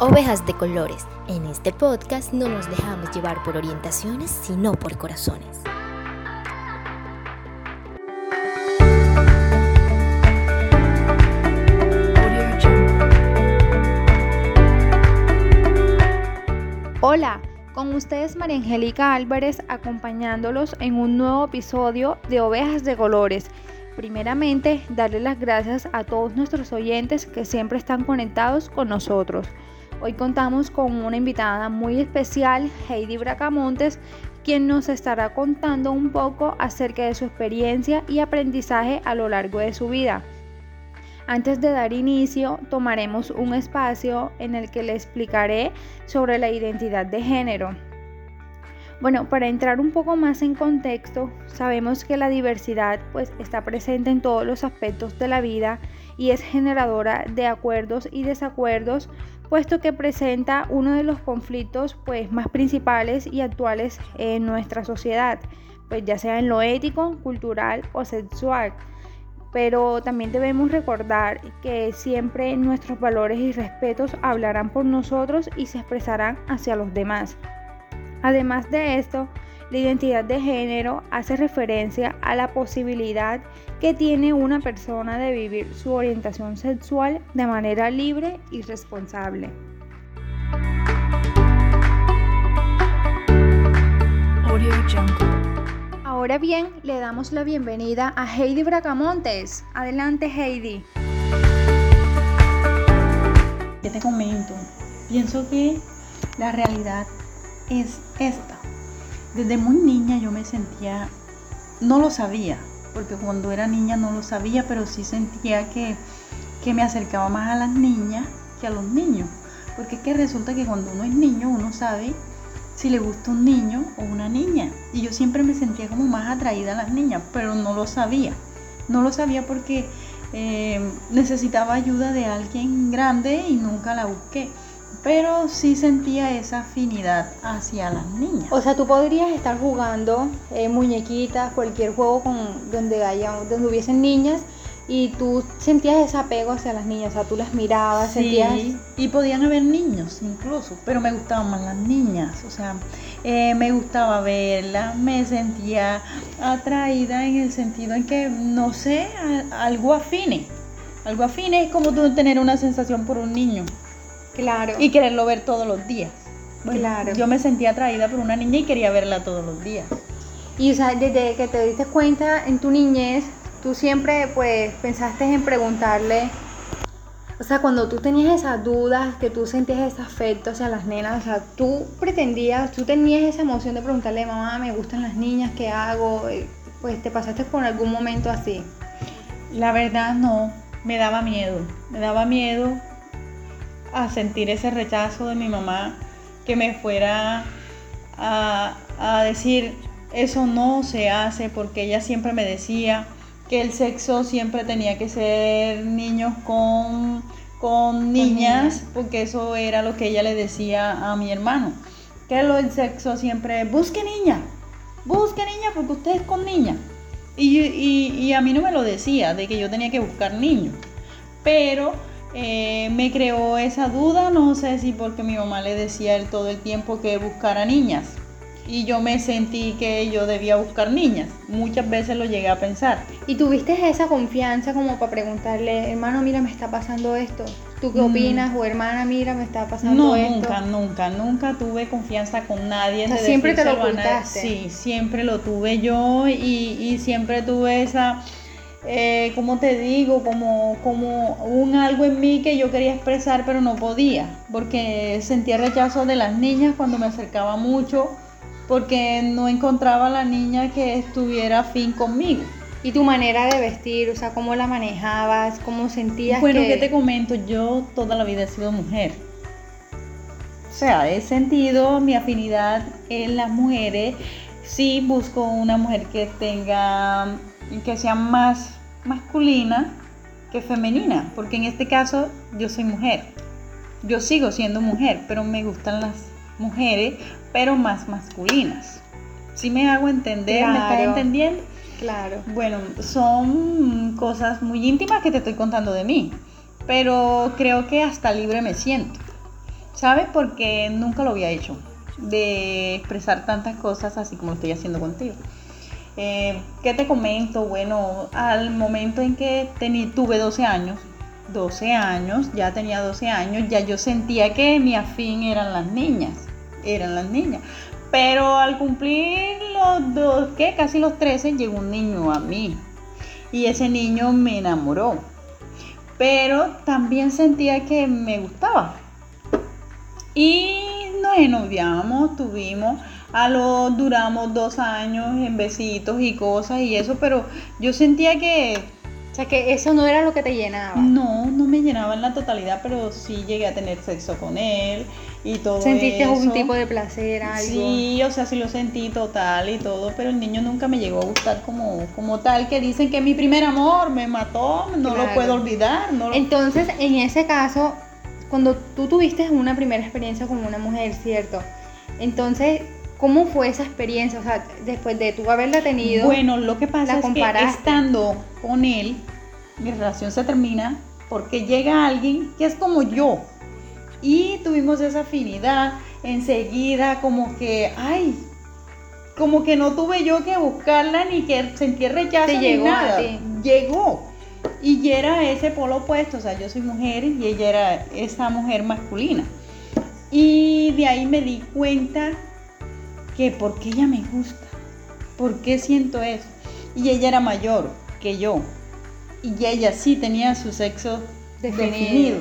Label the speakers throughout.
Speaker 1: Ovejas de Colores. En este podcast no nos dejamos llevar por orientaciones, sino por corazones.
Speaker 2: Hola, con ustedes María Angélica Álvarez acompañándolos en un nuevo episodio de Ovejas de Colores. Primeramente, darle las gracias a todos nuestros oyentes que siempre están conectados con nosotros. Hoy contamos con una invitada muy especial, Heidi Bracamontes, quien nos estará contando un poco acerca de su experiencia y aprendizaje a lo largo de su vida. Antes de dar inicio, tomaremos un espacio en el que le explicaré sobre la identidad de género. Bueno, para entrar un poco más en contexto, sabemos que la diversidad pues está presente en todos los aspectos de la vida y es generadora de acuerdos y desacuerdos, puesto que presenta uno de los conflictos pues más principales y actuales en nuestra sociedad, pues ya sea en lo ético, cultural o sexual pero también debemos recordar que siempre nuestros valores y respetos hablarán por nosotros y se expresarán hacia los demás. Además de esto, la identidad de género hace referencia a la posibilidad que tiene una persona de vivir su orientación sexual de manera libre y responsable. Ahora bien, le damos la bienvenida a Heidi Bracamontes. Adelante, Heidi.
Speaker 3: ¿Qué te comento? Pienso que la realidad es esta. Desde muy niña yo me sentía, no lo sabía, porque cuando era niña no lo sabía, pero sí sentía que, que me acercaba más a las niñas que a los niños. Porque es que resulta que cuando uno es niño uno sabe si le gusta un niño o una niña. Y yo siempre me sentía como más atraída a las niñas, pero no lo sabía. No lo sabía porque eh, necesitaba ayuda de alguien grande y nunca la busqué. Pero sí sentía esa afinidad hacia las niñas.
Speaker 2: O sea, tú podrías estar jugando eh, muñequitas, cualquier juego con, donde, haya, donde hubiesen niñas y tú sentías ese apego hacia las niñas, o sea, tú las mirabas, sentías...
Speaker 3: y podían haber niños incluso, pero me gustaban más las niñas, o sea, eh, me gustaba verlas, me sentía atraída en el sentido en que, no sé, algo afine, algo afine es como tú tener una sensación por un niño.
Speaker 2: Claro.
Speaker 3: Y quererlo ver todos los días. claro. Yo me sentía atraída por una niña y quería verla todos los días.
Speaker 2: Y o sea, desde que te diste cuenta en tu niñez, tú siempre pues pensaste en preguntarle, o sea, cuando tú tenías esas dudas, que tú sentías ese afecto hacia las nenas, o sea, tú pretendías, tú tenías esa emoción de preguntarle, mamá, me gustan las niñas, ¿qué hago? Eh, pues te pasaste por algún momento así.
Speaker 3: La verdad no, me daba miedo, me daba miedo a sentir ese rechazo de mi mamá, que me fuera a, a decir, eso no se hace, porque ella siempre me decía, que el sexo siempre tenía que ser niños con, con niñas, porque eso era lo que ella le decía a mi hermano. Que lo, el sexo siempre, busque niña, busque niña porque usted es con niña. Y, y, a mí no me lo decía, de que yo tenía que buscar niños. Pero eh, me creó esa duda, no sé si porque mi mamá le decía él todo el tiempo que buscara niñas y yo me sentí que yo debía buscar niñas. Muchas veces lo llegué a pensar.
Speaker 2: ¿Y tuviste esa confianza como para preguntarle, hermano, mira, me está pasando esto? ¿Tú qué mm. opinas? O hermana, mira, me está pasando esto.
Speaker 3: No, nunca, nunca, nunca tuve confianza con nadie.
Speaker 2: siempre te lo ocultaste.
Speaker 3: Sí, siempre lo tuve yo y, y siempre tuve esa... Eh, como te digo, como, como un algo en mí que yo quería expresar pero no podía, porque sentía rechazo de las niñas cuando me acercaba mucho porque no encontraba a la niña que estuviera fin conmigo.
Speaker 2: ¿Y tu manera de vestir? O sea, ¿cómo la manejabas? ¿Cómo sentías
Speaker 3: bueno, ¿qué te comento? Yo toda la vida he sido mujer. O sea, he sentido mi afinidad en las mujeres. Sí busco una mujer que tenga, que sea más masculina que femenina, porque en este caso yo soy mujer. Yo sigo siendo mujer, pero me gustan las mujeres pero más masculinas. Si me hago entender? ¿Me estás entendiendo?
Speaker 2: Claro.
Speaker 3: Bueno, son cosas muy íntimas que te estoy contando de mí, pero creo que hasta libre me siento. ¿sabes? Porque nunca lo había hecho, de expresar tantas cosas así como lo estoy haciendo contigo. Eh, ¿Qué te comento? Bueno, al momento en que tuve 12 años, 12 años, ya tenía 12 años, ya yo sentía que mi afín eran las niñas, eran las niñas. Pero al cumplir los dos, ¿qué? Casi los 13, llegó un niño a mí. Y ese niño me enamoró. Pero también sentía que me gustaba. Y nos enoviamos, tuvimos, a lo duramos dos años en besitos y cosas y eso, pero yo sentía que
Speaker 2: o sea, que eso no era lo que te llenaba.
Speaker 3: No, no me llenaba en la totalidad, pero sí llegué a tener sexo con él y todo
Speaker 2: ¿Sentiste algún tipo de placer, algo?
Speaker 3: Sí, o sea, sí lo sentí total y todo, pero el niño nunca me llegó a gustar como, como tal, que dicen que mi primer amor me mató, no lo puedo olvidar. No
Speaker 2: Entonces, en ese caso, cuando tú tuviste una primera experiencia con una mujer, ¿cierto? Entonces, ¿Cómo fue esa experiencia? O sea, después de tú haberla tenido.
Speaker 3: Bueno, lo que pasa es que estando con él, mi relación se termina porque llega alguien que es como yo. Y tuvimos esa afinidad enseguida, como que, ay, como que no tuve yo que buscarla ni que sentir rechazo ni llegó nada. Llegó. Y era ese polo opuesto, o sea, yo soy mujer y ella era esa mujer masculina. Y de ahí me di cuenta qué ella me gusta, por qué siento eso. Y ella era mayor que yo. Y ella sí tenía su sexo definido.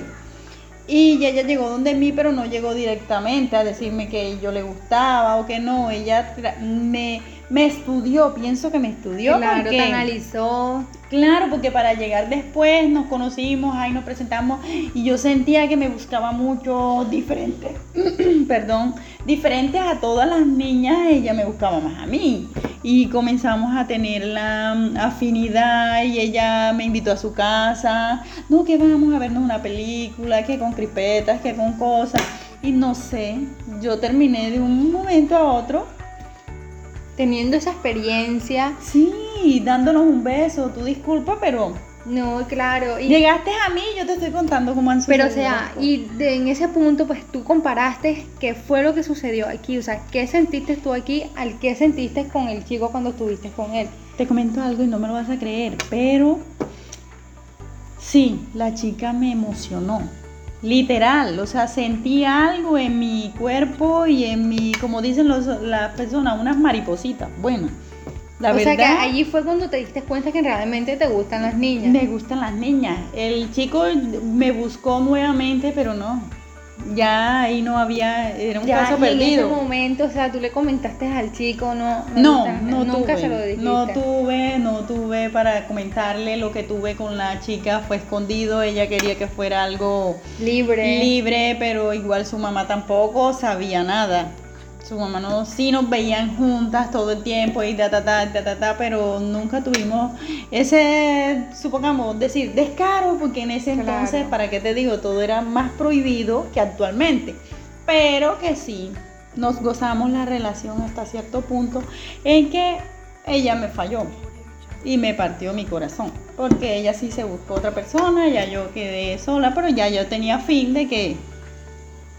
Speaker 3: Y ella llegó donde mí, pero no llegó directamente a decirme que yo le gustaba o que no. Ella me, me estudió, pienso que me estudió.
Speaker 2: Claro, porque, te analizó.
Speaker 3: Claro, porque para llegar después nos conocimos, ahí nos presentamos y yo sentía que me buscaba mucho diferente. Perdón, diferente a todas las niñas, ella me buscaba más a mí. Y comenzamos a tener la mm, afinidad y ella me invitó a su casa. No, que vamos a vernos una película, que con cripetas, que con cosas. Y no sé, yo terminé de un momento a otro
Speaker 2: teniendo esa experiencia.
Speaker 3: Sí, dándonos un beso, tú disculpa, pero...
Speaker 2: No, claro.
Speaker 3: Y... Llegaste a mí, yo te estoy contando cómo han
Speaker 2: sucedido. Pero o sea, y en ese punto, pues tú comparaste qué fue lo que sucedió aquí, o sea, qué sentiste tú aquí al qué sentiste con el chico cuando estuviste con él.
Speaker 3: Te comento algo y no me lo vas a creer, pero sí, la chica me emocionó literal, o sea, sentí algo en mi cuerpo y en mi, como dicen los, las personas, unas maripositas. Bueno,
Speaker 2: la verdad. O sea que allí fue cuando te diste cuenta que realmente te gustan las niñas.
Speaker 3: Me gustan las niñas. El chico me buscó nuevamente, pero no ya ahí no había, era un caso perdido.
Speaker 2: En ese momento, o sea, tú le comentaste al chico, no,
Speaker 3: no, no nunca tuve, se lo dijiste. No tuve, no tuve para comentarle lo que tuve con la chica, fue escondido, ella quería que fuera algo
Speaker 2: libre,
Speaker 3: libre, pero igual su mamá tampoco sabía nada su mamá no, sí nos veían juntas todo el tiempo y ta, ta, ta, ta, ta, ta, pero nunca tuvimos ese, supongamos, decir descaro, porque en ese entonces, ¿para qué te digo? Todo era más prohibido que actualmente, pero que sí, nos gozamos la relación hasta cierto punto en que ella me falló y me partió mi corazón, porque ella sí se buscó otra persona, ya yo quedé sola, pero ya yo tenía fin de que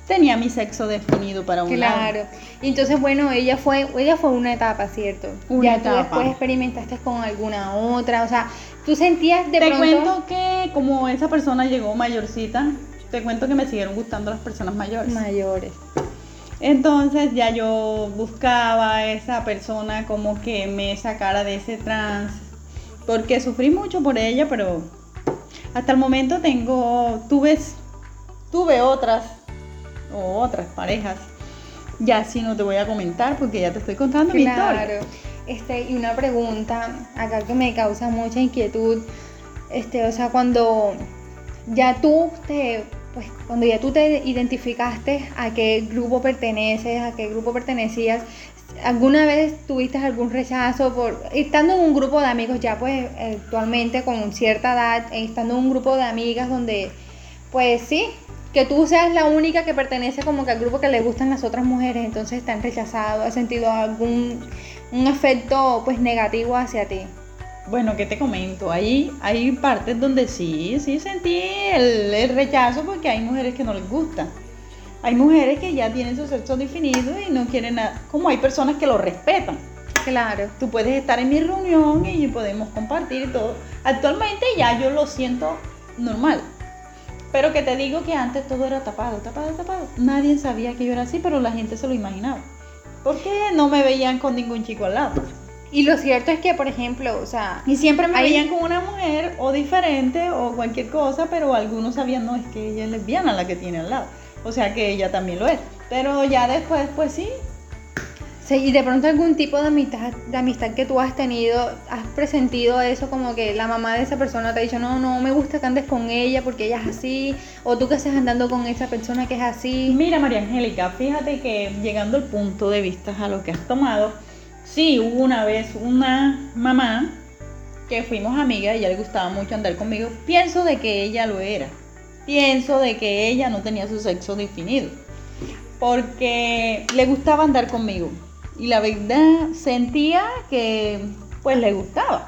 Speaker 3: tenía mi sexo definido para un
Speaker 2: claro. Y entonces, bueno, ella fue, ella fue una etapa, ¿cierto?
Speaker 3: Una
Speaker 2: ya tú después experimentaste con alguna otra, o sea, tú sentías de
Speaker 3: te cuento que como esa persona llegó mayorcita, te cuento que me siguieron gustando las personas mayores.
Speaker 2: Mayores.
Speaker 3: Entonces ya yo buscaba a esa persona como que me sacara de ese trance, porque sufrí mucho por ella, pero hasta el momento tengo, tuve, tuve otras o otras parejas. Ya sí no te voy a comentar porque ya te estoy contando mi historia.
Speaker 2: Este, y una pregunta acá que me causa mucha inquietud. Este, o sea, cuando ya tú te pues cuando ya tú te identificaste a qué grupo perteneces, a qué grupo pertenecías, ¿alguna vez tuviste algún rechazo por estando en un grupo de amigos ya pues actualmente con cierta edad, estando en un grupo de amigas donde pues sí, que tú seas la única que pertenece como que al grupo que le gustan las otras mujeres, entonces están rechazados, has sentido algún un efecto pues negativo hacia ti.
Speaker 3: Bueno, ¿qué te comento? Hay, hay partes donde sí, sí sentí el, rechazo porque hay mujeres que no les gusta. Hay mujeres que ya tienen su sexo definido y no quieren nada. Como hay personas que lo respetan.
Speaker 2: Claro.
Speaker 3: Tú puedes estar en mi reunión y podemos compartir y todo. Actualmente ya yo lo siento normal. Pero que te digo que antes todo era tapado, tapado, tapado. Nadie sabía que yo era así, pero la gente se lo imaginaba. Porque no me veían con ningún chico al lado.
Speaker 2: Y lo cierto es que, por ejemplo, o sea...
Speaker 3: Y siempre me
Speaker 2: Ahí-
Speaker 3: veían con una mujer o diferente o cualquier cosa, pero algunos sabían, no, es que ella es lesbiana la que tiene al lado. O sea que ella también lo es. Pero ya después, pues sí.
Speaker 2: Sí, y de pronto algún tipo de amistad, de amistad que tú has tenido, has presentido eso como que la mamá de esa persona te ha dicho, no, no me gusta que andes con ella porque ella es así, o tú que estás andando con esa persona que es así.
Speaker 3: Mira, María Angélica, fíjate que llegando al punto de vista a lo que has tomado, sí, hubo una vez una mamá que fuimos amigas y ya le gustaba mucho andar conmigo. Pienso de que ella lo era. Pienso de que ella no tenía su sexo definido. Porque le gustaba andar conmigo. Y la verdad sentía que pues le gustaba.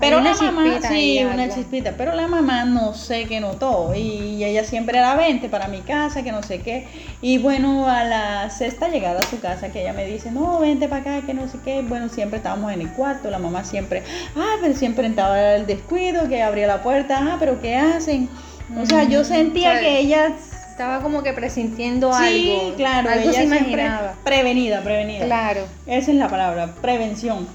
Speaker 3: Pero la mamá, sí, una
Speaker 2: algo.
Speaker 3: chispita, pero la mamá no sé qué notó y ella siempre era 20 para mi casa, que no sé qué. Y bueno, a la sexta llegada a su casa, que ella me dice, no, vente para acá, que no sé qué. Bueno, siempre estábamos en el cuarto, la mamá siempre, ah, pero siempre estaba el descuido, que abría la puerta, ah, pero ¿qué hacen? O sea, yo
Speaker 2: Mm,
Speaker 3: sentía
Speaker 2: sea,
Speaker 3: que ella...
Speaker 2: Estaba como que presintiendo
Speaker 3: Sí,
Speaker 2: algo.
Speaker 3: claro,
Speaker 2: algo
Speaker 3: ella
Speaker 2: se
Speaker 3: siempre
Speaker 2: imaginaba.
Speaker 3: prevenida, prevenida.
Speaker 2: Claro.
Speaker 3: Esa es la palabra, prevención.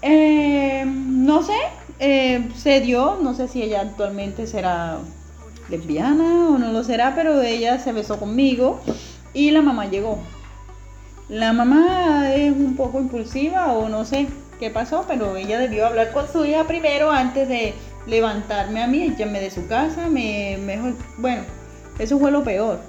Speaker 3: Eh, no sé, eh, se dio, no sé si ella actualmente será lesbiana o no lo será, pero ella se besó conmigo y la mamá llegó. La mamá es un poco impulsiva o no sé qué pasó, pero ella debió hablar con su hija primero antes de levantarme a mí, echarme de su casa, me, mejor, bueno, eso fue lo peor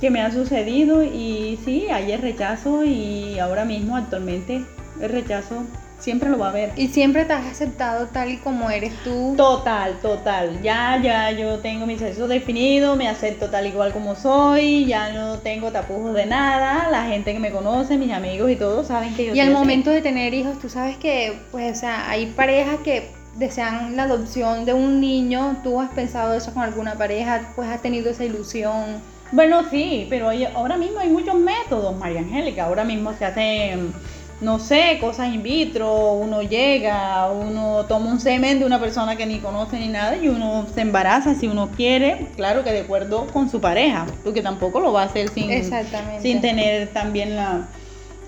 Speaker 3: que me ha sucedido y sí, hay el rechazo y ahora mismo actualmente el rechazo siempre lo va a haber.
Speaker 2: Y siempre te has aceptado tal y como eres tú.
Speaker 3: Total, total. Ya, ya, yo tengo mi sexo definido, me acepto tal igual como soy, ya no tengo tapujos de nada. La gente que me conoce, mis amigos y todos saben que yo
Speaker 2: Y al momento de tener hijos, tú sabes que, pues, o sea, hay parejas que desean la adopción de un niño. ¿Tú has pensado eso con alguna pareja? Pues has tenido esa ilusión.
Speaker 3: Bueno, sí, pero hay- ahora mismo hay muchos métodos, María Angélica. Ahora mismo se hacen, no sé, cosas in vitro. Uno llega, uno toma un semen de una persona que ni conoce ni nada y uno se embaraza si uno quiere. Claro que de acuerdo con su pareja, porque tampoco lo va a hacer sin,
Speaker 2: Exactamente.
Speaker 3: sin tener también la,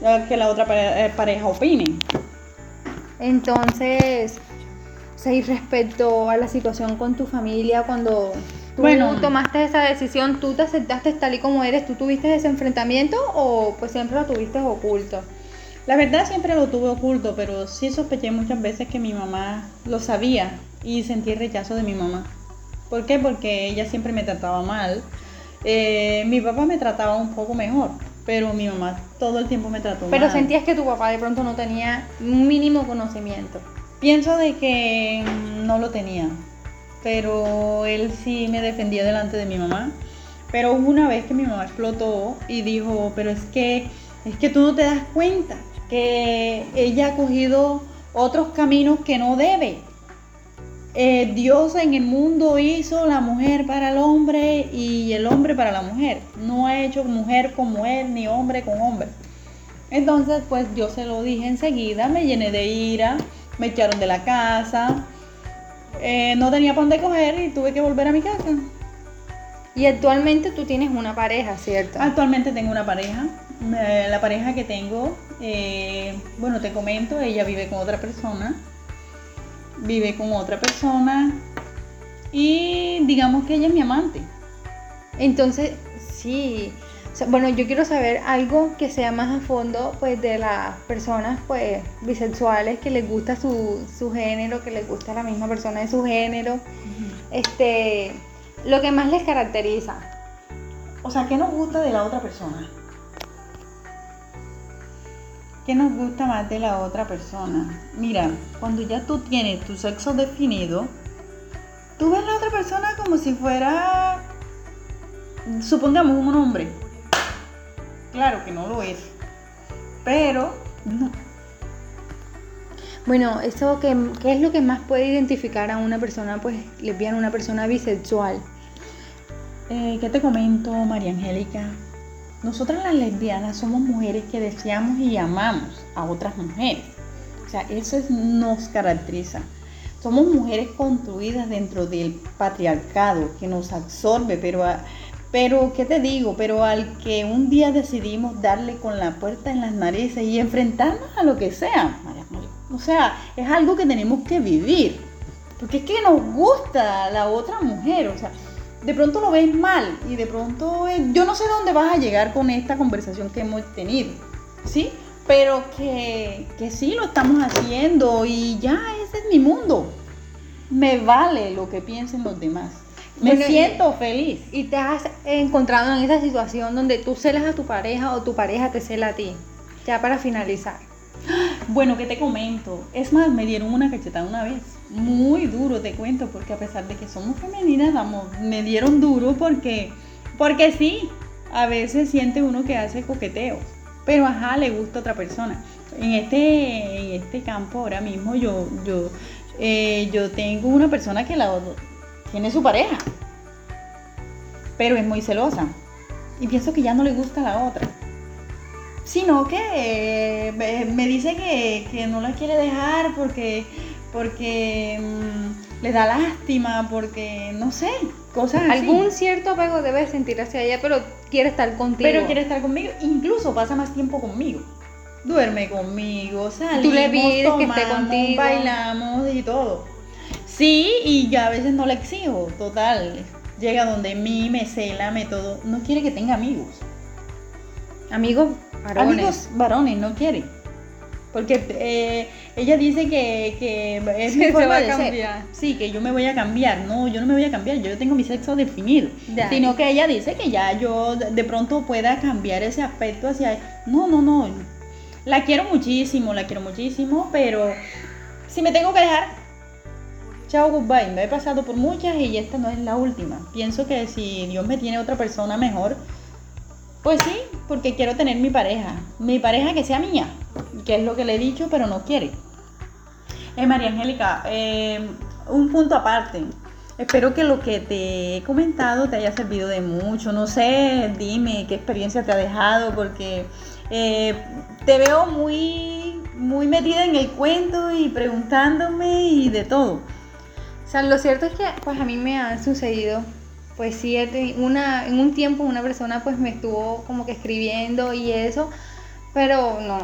Speaker 3: la- que la otra eh, pareja opine.
Speaker 2: Entonces, sea, y respecto a la situación con tu familia, cuando tú
Speaker 3: Bueno.
Speaker 2: tomaste esa decisión, ¿tú te aceptaste tal y como eres? ¿Tú tuviste ese enfrentamiento o pues siempre lo tuviste oculto?
Speaker 3: La verdad siempre lo tuve oculto, pero sí sospeché muchas veces que mi mamá lo sabía y sentí el rechazo de mi mamá. ¿Por qué? Porque ella siempre me trataba mal. Eh, mi papá me trataba un poco mejor, pero mi mamá todo el tiempo me trató
Speaker 2: Pero
Speaker 3: mal.
Speaker 2: sentías que tu papá de pronto no tenía un mínimo conocimiento.
Speaker 3: Pienso de que no lo tenía, pero él sí me defendía delante de mi mamá. Pero una vez que mi mamá explotó y dijo, pero es que, es que tú no te das cuenta que ella ha cogido otros caminos que no debe. Eh, Dios en el mundo hizo la mujer para el hombre y el hombre para la mujer. No ha hecho mujer con mujer ni hombre con hombre. Entonces, pues yo se lo dije enseguida, me llené de ira, me echaron de la casa, eh, no tenía para dónde coger y tuve que volver a mi casa.
Speaker 2: Y actualmente tú tienes una pareja, ¿cierto?
Speaker 3: Actualmente tengo una pareja, la pareja que tengo, eh, bueno, te comento, ella vive con otra persona, vive con otra persona y digamos que ella es mi amante.
Speaker 2: Entonces, sí. Bueno, yo quiero saber algo que sea más a fondo, pues, de las personas, pues, bisexuales que les gusta su, su género, que les gusta la misma persona de su género. Este, lo que más les caracteriza.
Speaker 3: O sea, ¿qué nos gusta de la otra persona? ¿Qué nos gusta más de la otra persona? Mira, cuando ya tú tienes tu sexo definido, tú ves a la otra persona como si fuera, supongamos, un hombre. Claro que no lo es, pero no.
Speaker 2: Bueno, eso que, ¿qué es lo que más puede identificar a una persona, pues, lesbiana, una persona bisexual?
Speaker 3: eh, ¿qué te comento, María Angélica? Nosotras las lesbianas somos mujeres que deseamos y amamos a otras mujeres. O sea, eso nos caracteriza. Somos mujeres construidas dentro del patriarcado que nos absorbe, pero, pero, ¿qué te digo? Pero al que un día decidimos darle con la puerta en las narices y enfrentarnos a lo que sea, o sea, es algo que tenemos que vivir. Porque es que nos gusta la otra mujer, o sea, de pronto lo ves mal y de pronto yo no sé dónde vas a llegar con esta conversación que hemos tenido, ¿sí? Pero que, que sí lo estamos haciendo y ya ese es mi mundo. Me vale lo que piensen los demás. Me siento feliz.
Speaker 2: Y te has encontrado en esa situación donde tú celas a tu pareja o tu pareja te cela a ti. Ya para finalizar.
Speaker 3: Bueno, ¿qué te comento? Es más, me dieron una cachetada una vez. Muy duro, te cuento, porque a pesar de que somos femeninas, vamos, me dieron duro porque, porque sí, a veces siente uno que hace coqueteo, pero ajá, le gusta a otra persona. En este, en este campo ahora mismo yo, yo, eh, yo tengo una persona que la, tiene su pareja, pero es muy celosa. Y pienso que ya no le gusta a la otra sino que eh, me dice que, no la quiere dejar porque, porque mm, le da lástima, porque no sé, cosas
Speaker 2: así. Algún cierto apego debe sentir hacia ella, pero quiere estar contigo.
Speaker 3: Pero quiere estar conmigo, incluso pasa más tiempo conmigo. Duerme conmigo, salimos,
Speaker 2: Tú le pides que esté contigo.
Speaker 3: bailamos y todo. Sí, y ya a veces no le exijo, total. Llega donde mí, me cela, me todo. No quiere que tenga amigos.
Speaker 2: Amigos
Speaker 3: varones. Amigos varones, no quiere. Porque eh, ella dice que, que es mi forma de cambiar. Sí, que yo me voy a cambiar. No, yo no me voy a cambiar, yo tengo mi sexo definido. Sino que ella dice que ya yo de pronto pueda cambiar ese aspecto hacia... No, no, no. La quiero muchísimo, la quiero muchísimo, pero si me tengo que dejar, chao, goodbye. Me he pasado por muchas y esta no es la última. Pienso que si Dios me tiene otra persona mejor, pues sí, porque quiero tener mi pareja. Mi pareja que sea mía, que es lo que le he dicho, pero no quiere. Eh, María Angélica, eh, un punto aparte. Espero que lo que te he comentado te haya servido de mucho. No sé, dime qué experiencia te ha dejado, porque eh, te veo muy, muy metida en el cuento y preguntándome y de todo.
Speaker 2: Sea, lo cierto es que pues a mí me han sucedido pues sí, una, en un tiempo una persona pues me estuvo como que escribiendo y eso, pero no,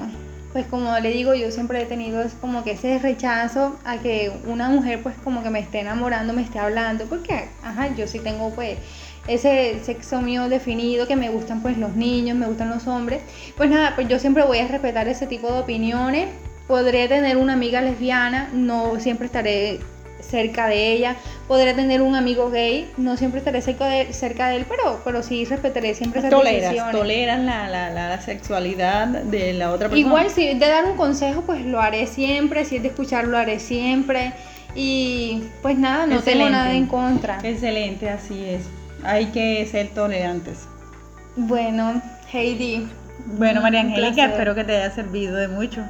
Speaker 2: pues como le digo, yo siempre he tenido como que ese rechazo a que una mujer pues como que me esté enamorando, me esté hablando, porque, ajá, yo sí tengo pues ese sexo mío definido, que me gustan pues los niños, me gustan los hombres, pues nada, pues yo siempre voy a respetar ese tipo de opiniones, podré tener una amiga lesbiana, no siempre estaré cerca de ella. Podré tener un amigo gay, no siempre estaré cerca de, cerca de él, pero, pero sí respetaré siempre esas
Speaker 3: toleras, Toleran la, la, la, sexualidad de la otra persona.
Speaker 2: Igual si es de dar un consejo, pues lo haré siempre, si es de escuchar, lo haré siempre. Y pues nada, no tengo nada en contra.
Speaker 3: Excelente, así es. Hay que ser tolerantes.
Speaker 2: Bueno, Heidi.
Speaker 3: Bueno, María Angélica, espero que te haya servido de mucho.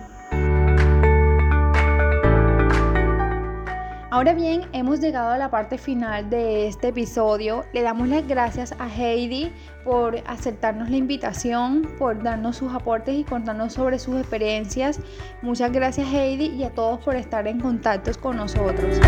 Speaker 2: Ahora bien, hemos llegado a la parte final de este episodio. Le damos las gracias a Heidi por aceptarnos la invitación, por darnos sus aportes y contarnos sobre sus experiencias. Muchas gracias Heidi y a todos por estar en contacto con nosotros.